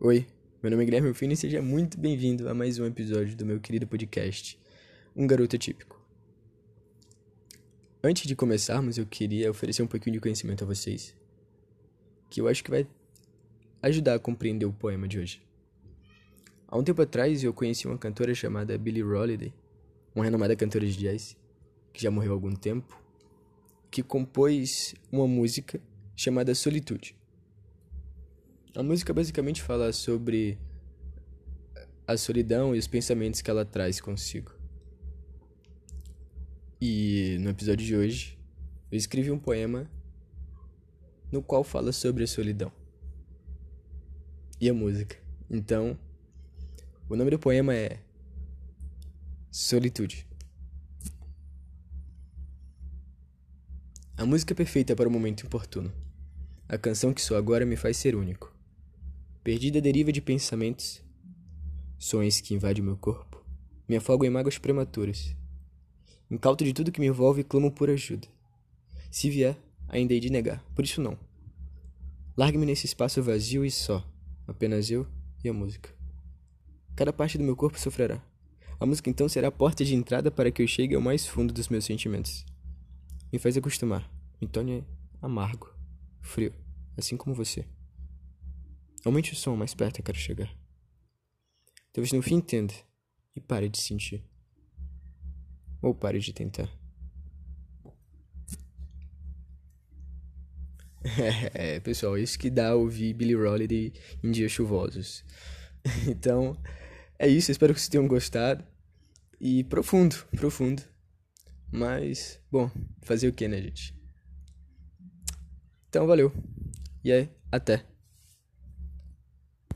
Oi, meu nome é Guilherme Rufino e seja muito bem-vindo a mais um episódio do meu querido podcast, Um Garoto Atípico. Antes de começarmos, eu queria oferecer um pouquinho de conhecimento a vocês, que eu acho que vai ajudar a compreender o poema de hoje. Há um tempo atrás eu conheci uma cantora chamada Billie Holiday, uma renomada cantora de jazz, que já morreu há algum tempo, que compôs uma música chamada Solitude. A música basicamente fala sobre a solidão e os pensamentos que ela traz consigo. E no episódio de hoje, eu escrevi um poema no qual fala sobre a solidão e a música. Então, o nome do poema é Solitude. A música é perfeita para o momento importuno. A canção que sou agora me faz ser único. Perdida a deriva de pensamentos, sonhos que invadem meu corpo, me afogam em mágoas prematuras. Incauto de tudo que me envolve, clamo por ajuda. Se vier, ainda hei de negar, por isso não. Largue-me nesse espaço vazio e só, apenas eu e a música. Cada parte do meu corpo sofrerá. A música então será a porta de entrada para que eu chegue ao mais fundo dos meus sentimentos. Me faz acostumar, me torne amargo, frio, assim como você. Aumente o som, mais perto eu quero chegar. Talvez no fim entenda e pare de sentir. Ou pare de tentar. É, pessoal, isso que dá ouvir Billy Holiday em dias chuvosos. Então, é isso, espero que vocês tenham gostado. E profundo, profundo. Mas, bom, fazer o que, né, gente? Então, valeu. E aí, até.